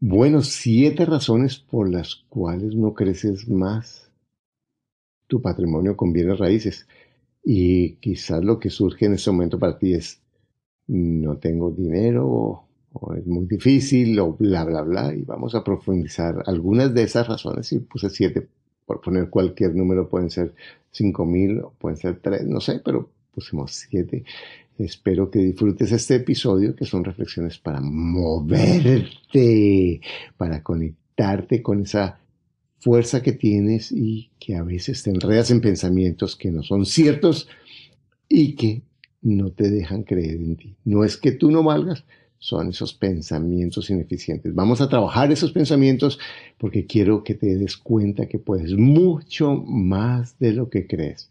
Bueno, siete razones por las cuales no creces más tu patrimonio con bienes raíces. Y quizás lo que surge en este momento para ti es, no tengo dinero, o, es muy difícil, o bla, bla, bla. Y vamos a profundizar algunas de esas razones. Y puse siete, por poner cualquier número, pueden ser cinco mil, o pueden ser tres, no sé, pero siete. Espero que disfrutes este episodio, que son reflexiones para moverte, para conectarte con esa fuerza que tienes y que a veces te enredas en pensamientos que no son ciertos y que no te dejan creer en ti. No es que tú no valgas, son esos pensamientos ineficientes. Vamos a trabajar esos pensamientos porque quiero que te des cuenta que puedes mucho más de lo que crees.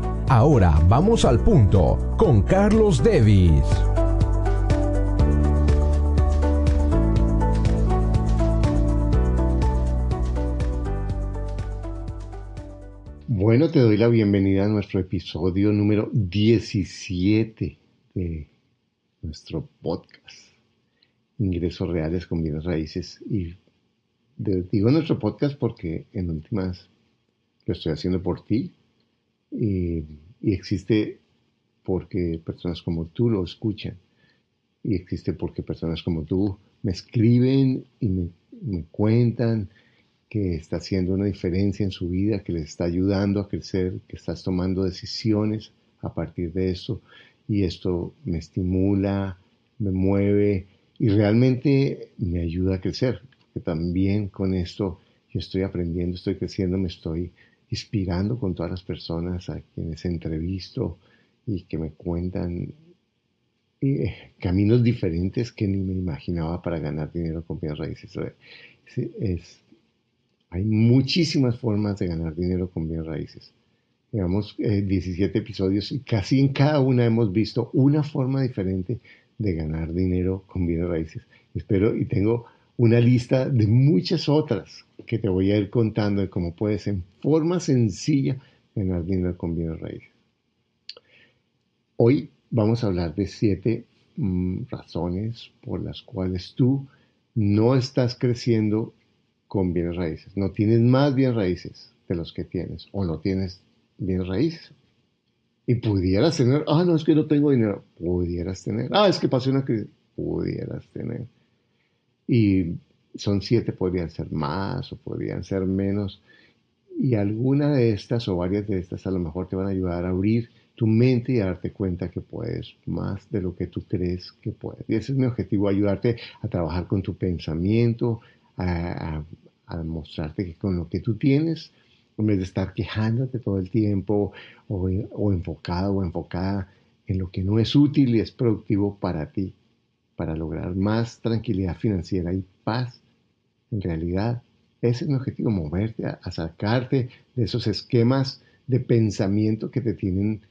Ahora vamos al punto con Carlos Devis. Bueno, te doy la bienvenida a nuestro episodio número 17 de nuestro podcast, Ingresos Reales con Bienes Raíces. Y digo nuestro podcast porque en últimas lo estoy haciendo por ti y, existe porque personas como tú lo escuchan y existe porque personas como tú me escriben y me, cuentan que está haciendo una diferencia en su vida, que les está ayudando a crecer, que estás tomando decisiones a partir de eso y esto me estimula, me mueve y realmente me ayuda a crecer, porque también con esto yo estoy aprendiendo, estoy creciendo, me estoy inspirando con todas las personas a quienes entrevisto y que me cuentan eh, caminos diferentes que ni me imaginaba para ganar dinero con bienes raíces. es, hay muchísimas formas de ganar dinero con bienes raíces. Llevamos 17 eh, episodios y casi en cada una hemos visto una forma diferente de ganar dinero con bienes raíces. Espero y tengo una lista de muchas otras que te voy a ir contando de cómo puedes en forma sencilla ganar dinero con bienes raíces. Hoy vamos a hablar de siete mm, razones por las cuales tú no estás creciendo con bienes raíces. No tienes más bienes raíces de los que tienes o no tienes bienes raíces. Y pudieras tener, ah, no, es que no tengo dinero, pudieras tener, ah, es que pasó una crisis, pudieras tener. Y son siete, podrían ser más o podrían ser menos. Y alguna de estas o varias de estas a lo mejor te van a ayudar a abrir tu mente y a darte cuenta que puedes más de lo que tú crees que puedes. Y ese es mi objetivo, ayudarte a trabajar con tu pensamiento, a, mostrarte que con lo que tú tienes, en vez de estar quejándote todo el tiempo o, o enfocado o enfocada en lo que no es útil y es productivo para ti, para lograr más tranquilidad financiera y paz, en realidad ese es mi objetivo, moverte, a, sacarte de esos esquemas de pensamiento que te tienen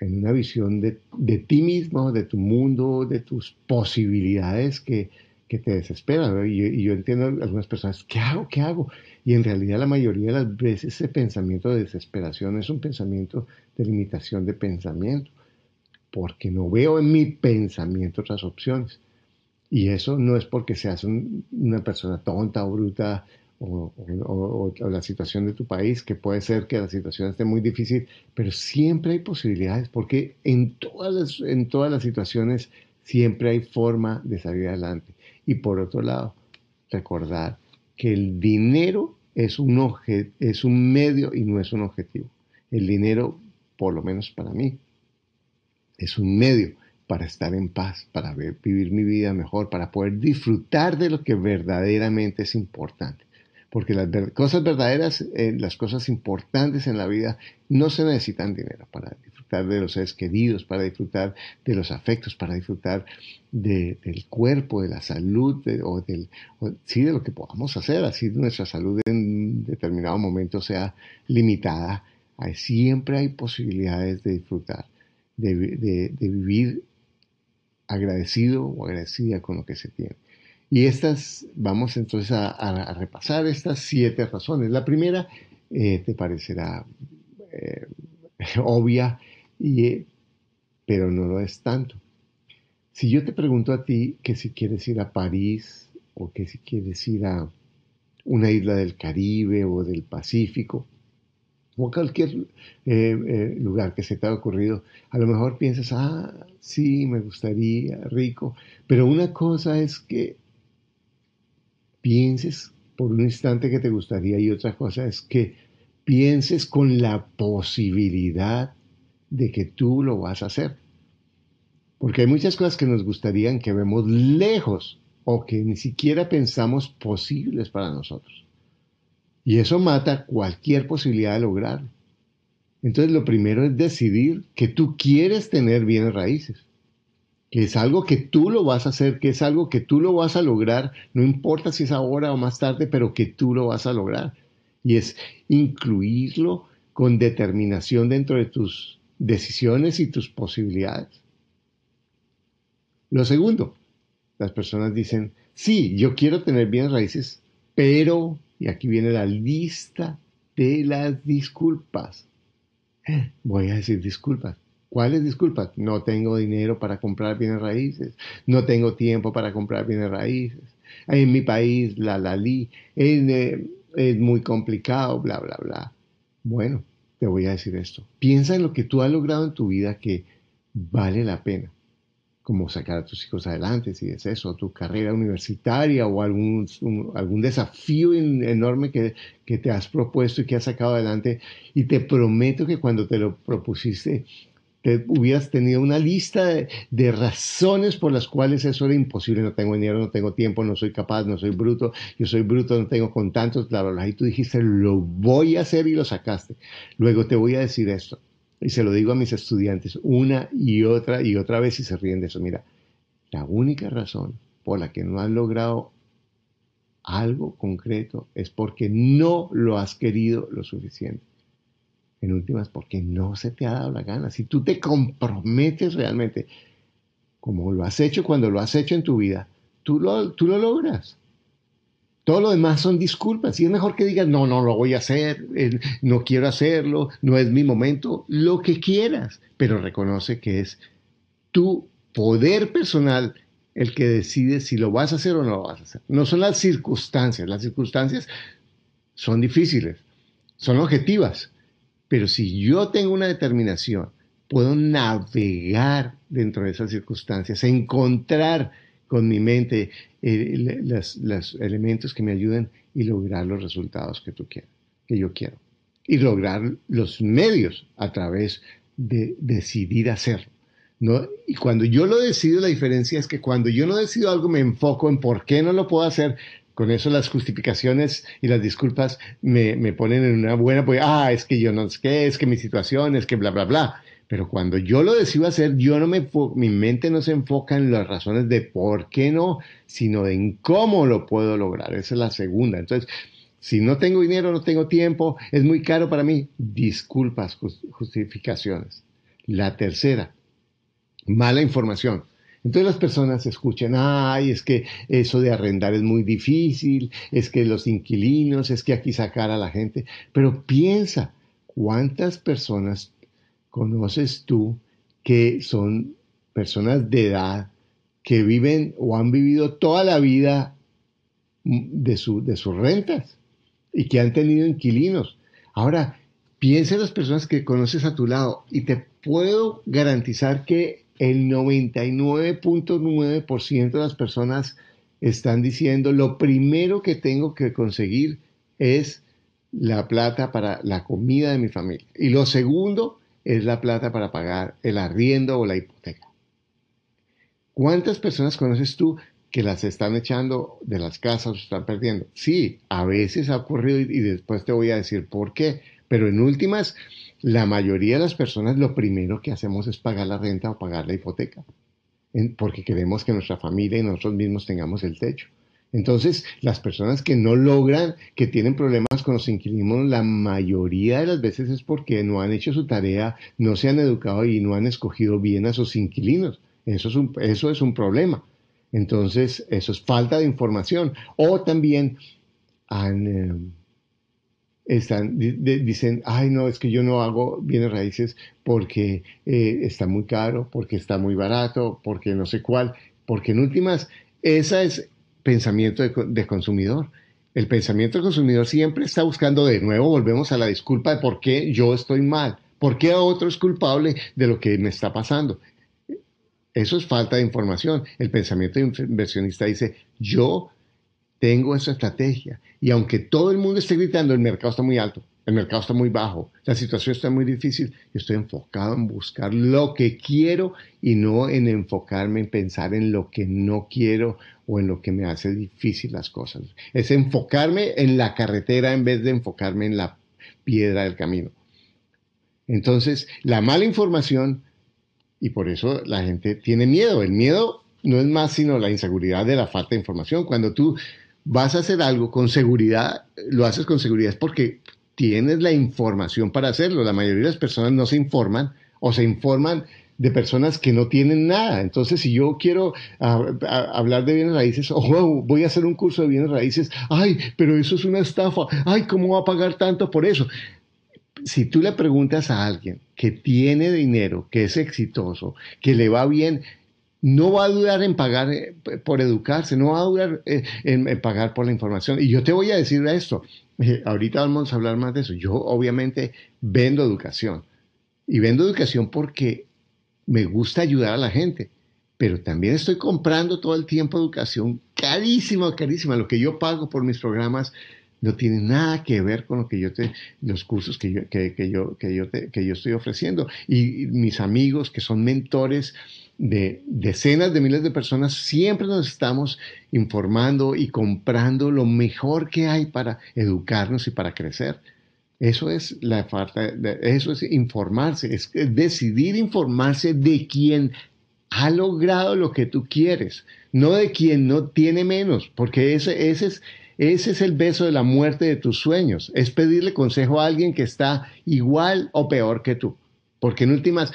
en una visión de, de, ti mismo, de tu mundo, de tus posibilidades que que te desespera. Y, yo entiendo algunas personas, ¿qué hago? ¿Qué hago? Y en realidad la mayoría de las veces ese pensamiento de desesperación es un pensamiento de limitación de pensamiento, porque no veo en mi pensamiento otras opciones. Y eso no es porque seas una persona tonta o bruta o, o, la situación de tu país, que puede ser que la situación esté muy difícil, pero siempre hay posibilidades, porque en todas las, en todas las situaciones siempre hay forma de salir adelante. Y por otro lado, recordar que el dinero es un, es un medio y no es un objetivo. El dinero, por lo menos para mí, es un medio para estar en paz, para vivir mi vida mejor, para poder disfrutar de lo que verdaderamente es importante. Porque las cosas verdaderas, eh, las cosas importantes en la vida, no se necesitan dinero para disfrutar de los seres queridos, para disfrutar de los afectos, para disfrutar del cuerpo, de la salud, o del, sí, de lo que podamos hacer, así nuestra salud en determinado momento sea limitada. siempre hay posibilidades de disfrutar, de, vivir agradecido o agradecida con lo que se tiene. Y estas, vamos entonces a, repasar estas siete razones. La primera eh, te parecerá eh, obvia, y, pero no lo es tanto. Si yo te pregunto a ti que si quieres ir a París o que si quieres ir a una isla del Caribe o del Pacífico, o cualquier eh, lugar que se te haya ocurrido, a lo mejor piensas, ah, sí, me gustaría, rico, pero una cosa es que pienses por un instante que te gustaría y otra cosa es que pienses con la posibilidad de que tú lo vas a hacer. Porque hay muchas cosas que nos gustarían que vemos lejos o que ni siquiera pensamos posibles para nosotros. Y eso mata cualquier posibilidad de lograrlo. Entonces lo primero es decidir que tú quieres tener bienes raíces que es algo que tú lo vas a hacer, que es algo que tú lo vas a lograr, no importa si es ahora o más tarde, pero que tú lo vas a lograr. Y es incluirlo con determinación dentro de tus decisiones y tus posibilidades. Lo segundo, las personas dicen, sí, yo quiero tener bienes raíces, pero, y aquí viene la lista de las disculpas. Voy a decir disculpas ¿Cuáles disculpas? No tengo dinero para comprar bienes raíces, no tengo tiempo para comprar bienes raíces. En mi país, la la li, es, eh, es muy complicado, bla, bla, bla. Bueno, te voy a decir esto. Piensa en lo que tú has logrado en tu vida que vale la pena como sacar a tus hijos adelante, si es eso, tu carrera universitaria o algún, algún desafío enorme que, que, te has propuesto y que has sacado adelante. Y te prometo que cuando te lo propusiste, hubieras tenido una lista de, razones por las cuales eso era imposible. No tengo dinero, no tengo tiempo, no soy capaz, no soy bruto, yo soy bruto, no tengo contactos, bla, bla, bla. Y tú dijiste, lo voy a hacer y lo sacaste. Luego te voy a decir esto. Y se lo digo a mis estudiantes una y otra y otra vez y se ríen de eso. Mira, la única razón por la que no has logrado algo concreto es porque no lo has querido lo suficiente en últimas porque no se te ha dado la gana. Si tú te comprometes realmente, como lo has hecho cuando lo has hecho en tu vida, tú lo, tú lo logras. Todo lo demás son disculpas. Y es mejor que digas, no, no lo voy a hacer, eh, no quiero hacerlo, no es mi momento, lo que quieras. Pero reconoce que es tu poder personal el que decide si lo vas a hacer o no lo vas a hacer. No son las circunstancias. Las circunstancias son difíciles, son objetivas, pero si yo tengo una determinación, puedo navegar dentro de esas circunstancias, encontrar con mi mente eh, los, elementos que me ayuden y lograr los resultados que tú quieres, que yo quiero. Y lograr los medios a través de decidir hacerlo. ¿no? Y cuando yo lo decido, la diferencia es que cuando yo no decido algo, me enfoco en por qué no lo puedo hacer, con eso las justificaciones y las disculpas me, ponen en una buena, pues, ah, es que yo no sé qué, es que mi situación, es que bla, bla, bla. Pero cuando yo lo decido hacer, yo no me, mi mente no se enfoca en las razones de por qué no, sino en cómo lo puedo lograr. Esa es la segunda. Entonces, si no tengo dinero, no tengo tiempo, es muy caro para mí, disculpas, justificaciones. La tercera, mala información. Entonces las personas escuchan, ay, es que eso de arrendar es muy difícil, es que los inquilinos, es que aquí sacar a la gente. Pero piensa, ¿cuántas personas conoces tú que son personas de edad que viven o han vivido toda la vida de, de sus rentas y que han tenido inquilinos? Ahora, piensa en las personas que conoces a tu lado y te puedo garantizar que el 99.9% de las personas están diciendo, lo primero que tengo que conseguir es la plata para la comida de mi familia. Y lo segundo es la plata para pagar el arriendo o la hipoteca. ¿Cuántas personas conoces tú que las están echando de las casas o están perdiendo. Sí, a veces ha ocurrido y, después te voy a decir por qué, pero en últimas, la mayoría de las personas lo primero que hacemos es pagar la renta o pagar la hipoteca, porque queremos que nuestra familia y nosotros mismos tengamos el techo. Entonces, las personas que no logran, que tienen problemas con los inquilinos, la mayoría de las veces es porque no han hecho su tarea, no se han educado y no han escogido bien a sus inquilinos. Eso es un, eso es un problema. Entonces, eso es falta de información. O también eh, están, dicen, ay, no, es que yo no hago bienes raíces porque eh, está muy caro, porque está muy barato, porque no sé cuál. Porque en últimas, ese es pensamiento de, consumidor. El pensamiento del consumidor siempre está buscando, de nuevo, volvemos a la disculpa de por qué yo estoy mal, por qué otro es culpable de lo que me está pasando. Eso es falta de información. El pensamiento inversionista dice, yo tengo esa estrategia y aunque todo el mundo esté gritando, el mercado está muy alto, el mercado está muy bajo, la situación está muy difícil, yo estoy enfocado en buscar lo que quiero y no en enfocarme en pensar en lo que no quiero o en lo que me hace difícil las cosas. Es enfocarme en la carretera en vez de enfocarme en la piedra del camino. Entonces, la mala información y por eso la gente tiene miedo. El miedo no es más sino la inseguridad de la falta de información. Cuando tú vas a hacer algo con seguridad, lo haces con seguridad es porque tienes la información para hacerlo. La mayoría de las personas no se informan o se informan de personas que no tienen nada. Entonces, si yo quiero hablar de bienes raíces, o voy a hacer un curso de bienes raíces, ay, pero eso es una estafa, ay, ¿cómo va a pagar tanto por eso? si tú le preguntas a alguien que tiene dinero, que es exitoso, que le va bien, no va a dudar en pagar eh, por educarse, no va a dudar eh, en, pagar por la información. Y yo te voy a decir esto, eh, ahorita vamos a hablar más de eso. Yo obviamente vendo educación y vendo educación porque me gusta ayudar a la gente, pero también estoy comprando todo el tiempo educación carísima, carísima. Lo que yo pago por mis programas no tiene nada que ver con lo que yo te, los cursos que yo, que, yo, que yo, que yo estoy ofreciendo. Y, mis amigos que son mentores de decenas de miles de personas, siempre nos estamos informando y comprando lo mejor que hay para educarnos y para crecer. Eso es la falta, eso es informarse, es decidir informarse de quien ha logrado lo que tú quieres, no de quien no tiene menos, porque ese, ese es ese es el beso de la muerte de tus sueños, es pedirle consejo a alguien que está igual o peor que tú. Porque en últimas,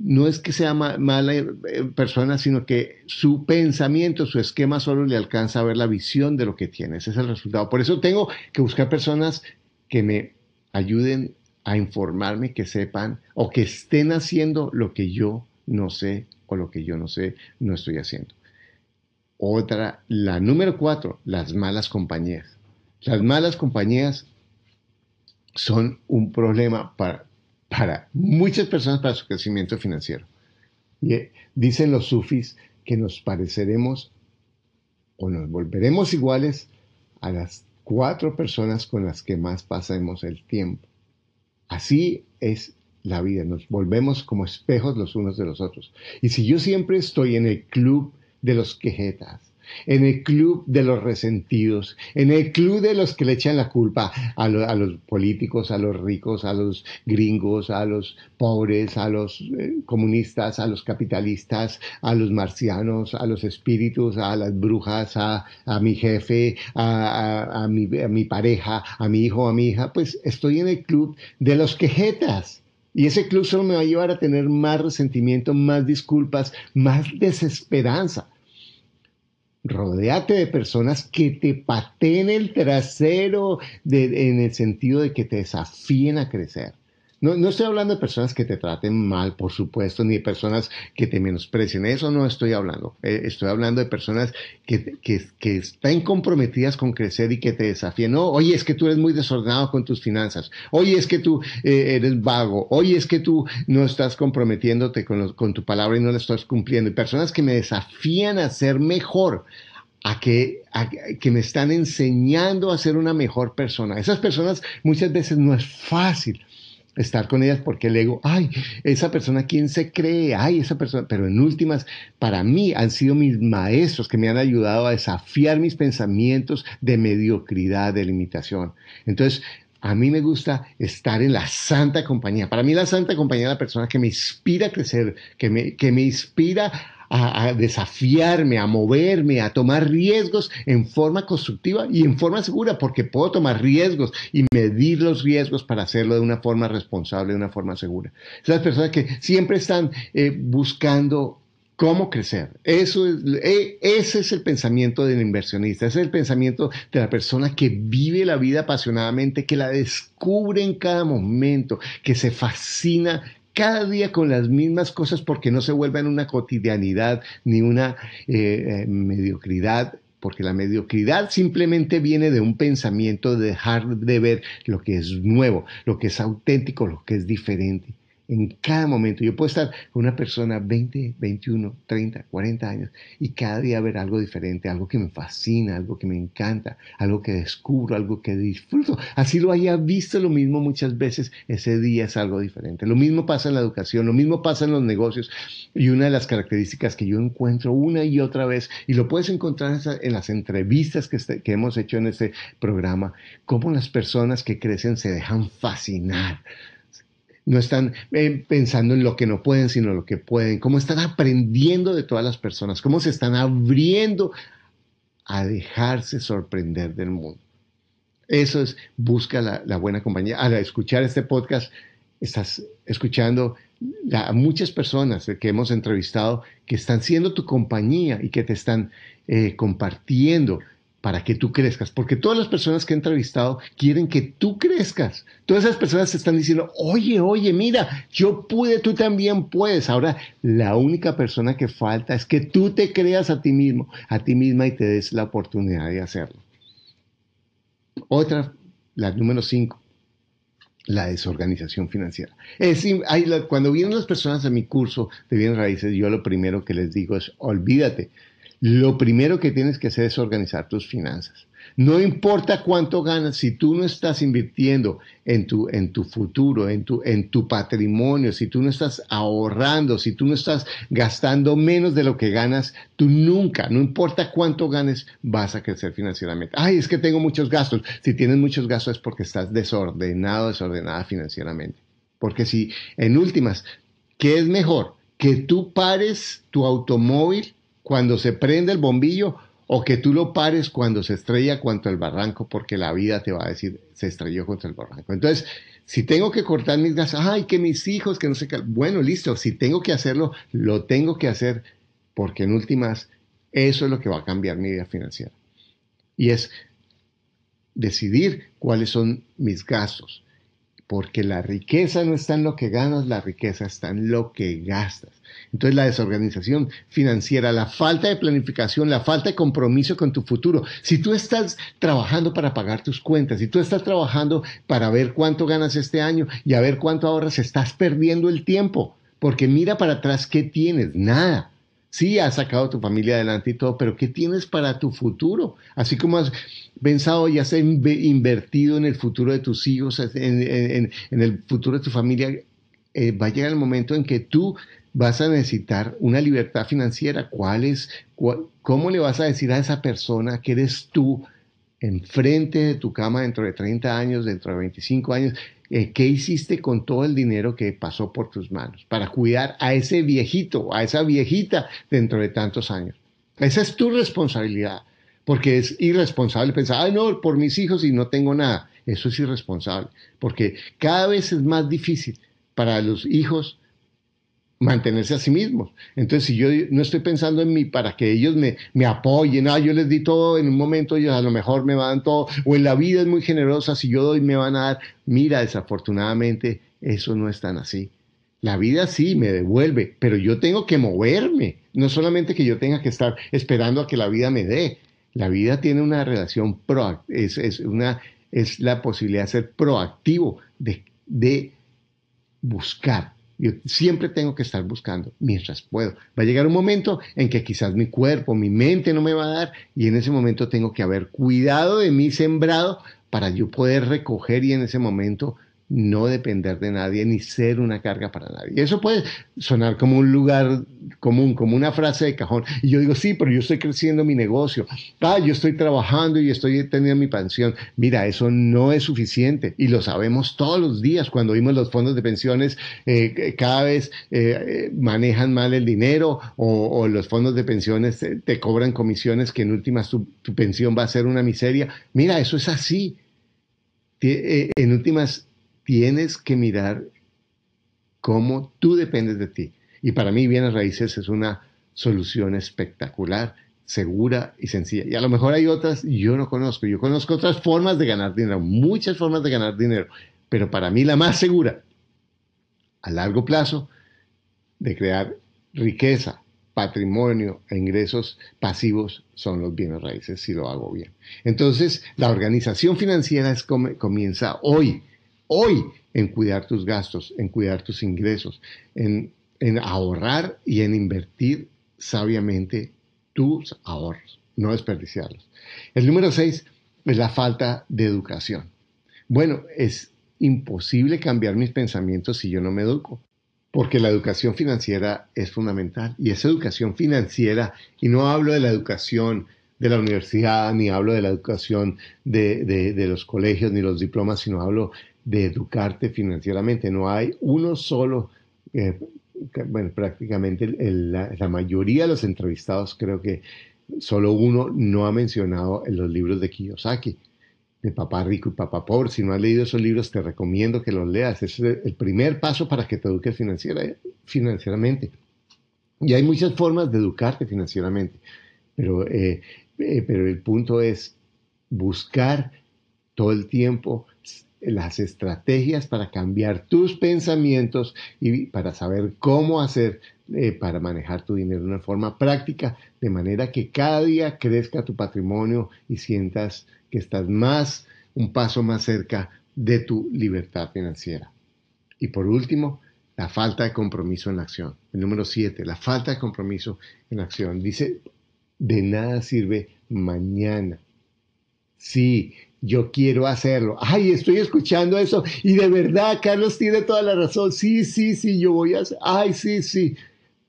no es que sea mala eh, persona, sino que su pensamiento, su esquema solo le alcanza a ver la visión de lo que tiene. Ese es el resultado. Por eso tengo que buscar personas que me ayuden a informarme, que sepan o que estén haciendo lo que yo no sé o lo que yo no sé, no estoy haciendo. Otra, la número cuatro, las malas compañías. Las malas compañías son un problema para, para muchas personas para su crecimiento financiero. Y, eh, dicen los sufis que nos pareceremos o nos volveremos iguales a las cuatro personas con las que más pasemos el tiempo. Así es la vida, nos volvemos como espejos los unos de los otros. Y si yo siempre estoy en el club de los quejetas, en el club de los resentidos, en el club de los que le echan la culpa a, los políticos, a los ricos, a los gringos, a los pobres, a los eh, comunistas, a los capitalistas, a los marcianos, a los espíritus, a las brujas, a, mi jefe, a, mi, a mi pareja, a mi hijo, a mi hija, pues estoy en el club de los quejetas. Y ese club solo me va a llevar a tener más resentimiento, más disculpas, más desesperanza. Rodéate de personas que te pateen el trasero en el sentido de que te desafíen a crecer. No, estoy hablando de personas que te traten mal, por supuesto, ni de personas que te menosprecien. Eso no estoy hablando. Eh, estoy hablando de personas que, están comprometidas con crecer y que te desafíen. No, oye, es que tú eres muy desordenado con tus finanzas. Oye, es que tú eh, eres vago. Oye, es que tú no estás comprometiéndote con, tu palabra y no la estás cumpliendo. Y personas que me desafían a ser mejor a que me están enseñando a ser una mejor persona. Esas personas muchas veces no es fácil estar con ellas porque el ego, ay, esa persona, ¿quién se cree? Ay, esa persona, pero en últimas, para mí han sido mis maestros que me han ayudado a desafiar mis pensamientos de mediocridad, de limitación. Entonces, a mí me gusta estar en la santa compañía. Para mí la santa compañía es la persona que me inspira a crecer, que me, que me inspira a, desafiarme, a moverme, a tomar riesgos en forma constructiva y en forma segura, porque puedo tomar riesgos y medir los riesgos para hacerlo de una forma responsable, de una forma segura. Esas personas que siempre están eh, buscando cómo crecer. Eso es, e, ese es el pensamiento del inversionista, ese es el pensamiento de la persona que vive la vida apasionadamente, que la descubre en cada momento, que se fascina cada día con las mismas cosas porque no se vuelva en una cotidianidad ni una eh, eh, mediocridad porque la mediocridad simplemente viene de un pensamiento de dejar de ver lo que es nuevo, lo que es auténtico, lo que es diferente en cada momento. Yo puedo estar con una persona 20, 21, 30, 40 años y cada día ver algo diferente, algo que me fascina, algo que me encanta, algo que descubro, algo que disfruto. Así lo haya visto lo mismo muchas veces, ese día es algo diferente. Lo mismo pasa en la educación, lo mismo pasa en los negocios y una de las características que yo encuentro una y otra vez, y lo puedes encontrar en las entrevistas que, este, que hemos hecho en este programa, cómo las personas que crecen se dejan fascinar no están eh, pensando en lo que no pueden, sino lo que pueden, cómo están aprendiendo de todas las personas, cómo se están abriendo a dejarse sorprender del mundo. Eso es, busca la, buena compañía. Al escuchar este podcast, estás escuchando a muchas personas que hemos entrevistado que están siendo tu compañía y que te están eh, compartiendo para que tú crezcas, porque todas las personas que he entrevistado quieren que tú crezcas. Todas esas personas te están diciendo, oye, oye, mira, yo pude, tú también puedes. Ahora, la única persona que falta es que tú te creas a ti mismo, a ti misma y te des la oportunidad de hacerlo. Otra, la número cinco, la desorganización financiera. Es, cuando vienen las personas a mi curso de bienes raíces, yo lo primero que les digo es, olvídate lo primero que tienes que hacer es organizar tus finanzas. No importa cuánto ganas, si tú no estás invirtiendo en tu, en tu futuro, en tu, en tu patrimonio, si tú no estás ahorrando, si tú no estás gastando menos de lo que ganas, tú nunca, no importa cuánto ganes, vas a crecer financieramente. Ay, es que tengo muchos gastos. Si tienes muchos gastos es porque estás desordenado, desordenada financieramente. Porque si, en últimas, ¿qué es mejor? Que tú pares tu automóvil cuando se prende el bombillo o que tú lo pares cuando se estrella contra el barranco, porque la vida te va a decir, se estrelló contra el barranco. Entonces, si tengo que cortar mis gastos, ay, que mis hijos, que no sé qué, bueno, listo, si tengo que hacerlo, lo tengo que hacer, porque en últimas, eso es lo que va a cambiar mi vida financiera. Y es decidir cuáles son mis gastos, porque la riqueza no está en lo que ganas, la riqueza está en lo que gastas. Entonces la desorganización financiera, la falta de planificación, la falta de compromiso con tu futuro. Si tú estás trabajando para pagar tus cuentas, si tú estás trabajando para ver cuánto ganas este año y a ver cuánto ahorras, estás perdiendo el tiempo. Porque mira para atrás, ¿qué tienes? Nada. Sí, has sacado a tu familia adelante y todo, pero ¿qué tienes para tu futuro? Así como has pensado y has invertido en el futuro de tus hijos, en, el futuro de tu familia, eh, va a llegar el momento en que tú vas a necesitar una libertad financiera. ¿Cuál es, ¿Cómo le vas a decir a esa persona que eres tú enfrente de tu cama dentro de 30 años, dentro de 25 años? Eh, ¿Qué hiciste con todo el dinero que pasó por tus manos para cuidar a ese viejito, a esa viejita dentro de tantos años? Esa es tu responsabilidad, porque es irresponsable pensar, ay no, por mis hijos y no tengo nada. Eso es irresponsable, porque cada vez es más difícil para los hijos mantenerse a sí mismos. Entonces, si yo no estoy pensando en mí para que ellos me, me apoyen, ah, yo les di todo, en un momento ellos a lo mejor me van todo, o en la vida es muy generosa, si yo doy me van a dar. Mira, desafortunadamente eso no es tan así. La vida sí me devuelve, pero yo tengo que moverme, no solamente que yo tenga que estar esperando a que la vida me dé. La vida tiene una relación proactiva, es, es, es la posibilidad de ser proactivo, de, de buscar yo siempre tengo que estar buscando mientras puedo. Va a llegar un momento en que quizás mi cuerpo, mi mente no me va a dar y en ese momento tengo que haber cuidado de mi sembrado para yo poder recoger y en ese momento no depender de nadie ni ser una carga para nadie. Eso puede sonar como un lugar común, como una frase de cajón. Y yo digo, sí, pero yo estoy creciendo mi negocio. Ah, yo estoy trabajando y estoy teniendo mi pensión. Mira, eso no es suficiente y lo sabemos todos los días cuando vimos los fondos de pensiones eh, cada vez eh, manejan mal el dinero o, los fondos de pensiones te, cobran comisiones que en últimas tu pensión va a ser una miseria. Mira, eso es así. Eh, en últimas tienes que mirar cómo tú dependes de ti. Y para mí bienes raíces es una solución espectacular, segura y sencilla. Y a lo mejor hay otras, yo no conozco. Yo conozco otras formas de ganar dinero, muchas formas de ganar dinero. Pero para mí la más segura, a largo plazo, de crear riqueza, patrimonio e ingresos pasivos son los bienes raíces si lo hago bien. Entonces, la organización financiera es comienza hoy hoy en cuidar tus gastos, en cuidar tus ingresos, en, ahorrar y en invertir sabiamente tus ahorros, no desperdiciarlos. El número seis es la falta de educación. Bueno, es imposible cambiar mis pensamientos si yo no me educo, porque la educación financiera es fundamental. Y esa educación financiera, y no hablo de la educación de la universidad, ni hablo de la educación de, de los colegios, ni los diplomas, sino hablo de educarte financieramente. No hay uno solo, eh, bueno, prácticamente la, mayoría de los entrevistados creo que solo uno no ha mencionado en los libros de Kiyosaki, de Papá Rico y Papá Pobre. Si no has leído esos libros, te recomiendo que los leas. es el primer paso para que te eduques financiera, financieramente. Y hay muchas formas de educarte financieramente, pero, eh, eh, pero el punto es buscar todo el tiempo las estrategias para cambiar tus pensamientos y para saber cómo hacer eh, para manejar tu dinero de una forma práctica, de manera que cada día crezca tu patrimonio y sientas que estás más, un paso más cerca de tu libertad financiera. Y por último, la falta de compromiso en la acción. El número siete, la falta de compromiso en la acción. Dice, de nada sirve mañana. Sí, yo quiero hacerlo. Ay, estoy escuchando eso y de verdad Carlos tiene toda la razón. Sí, sí, sí, yo voy a hacer. Ay, sí, sí.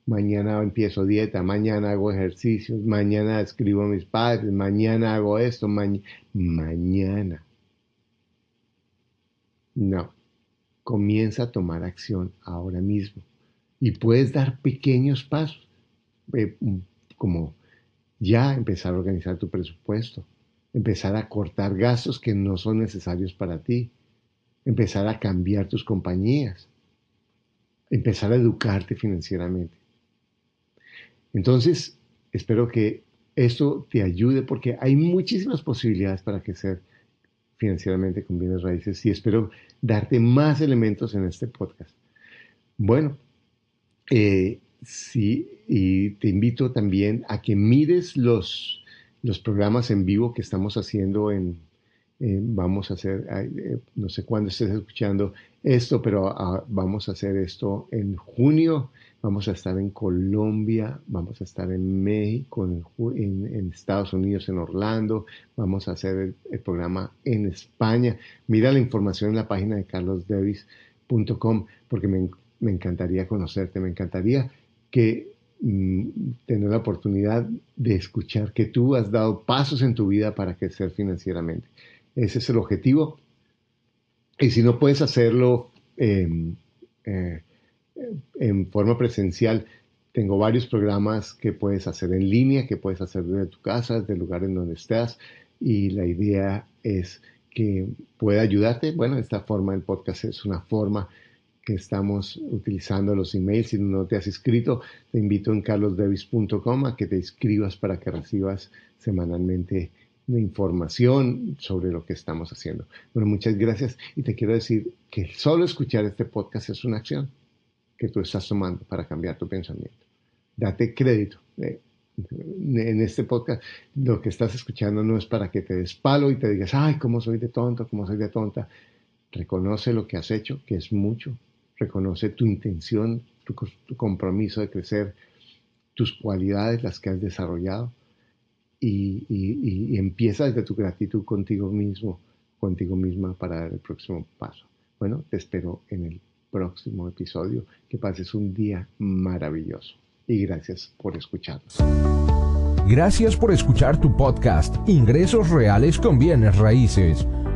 Mañana empiezo dieta, mañana hago ejercicios, mañana escribo a mis padres, mañana hago esto, mañana. No, comienza a tomar acción ahora mismo y puedes dar pequeños pasos, eh, como ya empezar a organizar tu presupuesto, empezar a cortar gastos que no son necesarios para ti, empezar a cambiar tus compañías, empezar a educarte financieramente. Entonces, espero que esto te ayude porque hay muchísimas posibilidades para crecer financieramente con bienes raíces y espero darte más elementos en este podcast. Bueno, eh, sí, y te invito también a que mires los los programas en vivo que estamos haciendo en, vamos a hacer, eh, no sé cuándo estés escuchando esto, pero ah, vamos a hacer esto en junio, vamos a estar en Colombia, vamos a estar en México, en, Estados Unidos, en Orlando, vamos a hacer el, programa en España. Mira la información en la página de carlosdevis.com porque me, encantaría conocerte, me encantaría que tener la oportunidad de escuchar que tú has dado pasos en tu vida para crecer financieramente. Ese es el objetivo. Y si no puedes hacerlo em, eh, en forma presencial, tengo varios programas que puedes hacer en línea, que puedes hacer desde tu casa, desde el lugar en donde estás. Y la idea es que pueda ayudarte. Bueno, esta forma del podcast es una forma que estamos utilizando los emails. Si no te has inscrito, te invito en carlosdevis.com a que te inscribas para que recibas semanalmente información sobre lo que estamos haciendo. Bueno, muchas gracias y te quiero decir que solo escuchar este podcast es una acción que tú estás tomando para cambiar tu pensamiento. Date crédito. Eh, en este podcast lo que estás escuchando no es para que te des palo y te digas, ay, cómo soy de tonto, cómo soy de tonta. Reconoce lo que has hecho, que es mucho, reconoce tu intención, tu, compromiso de crecer, tus cualidades, las que has desarrollado, y, empieza desde tu gratitud contigo mismo, contigo misma para dar el próximo paso. Bueno, te espero en el próximo episodio. Que pases un día maravilloso. Y gracias por escucharnos. Gracias por escuchar tu podcast Ingresos Reales con Bienes Raíces.